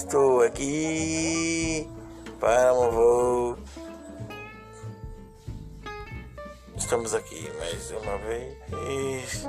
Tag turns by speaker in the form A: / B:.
A: estou aqui para um voo. Estamos aqui mais uma vez.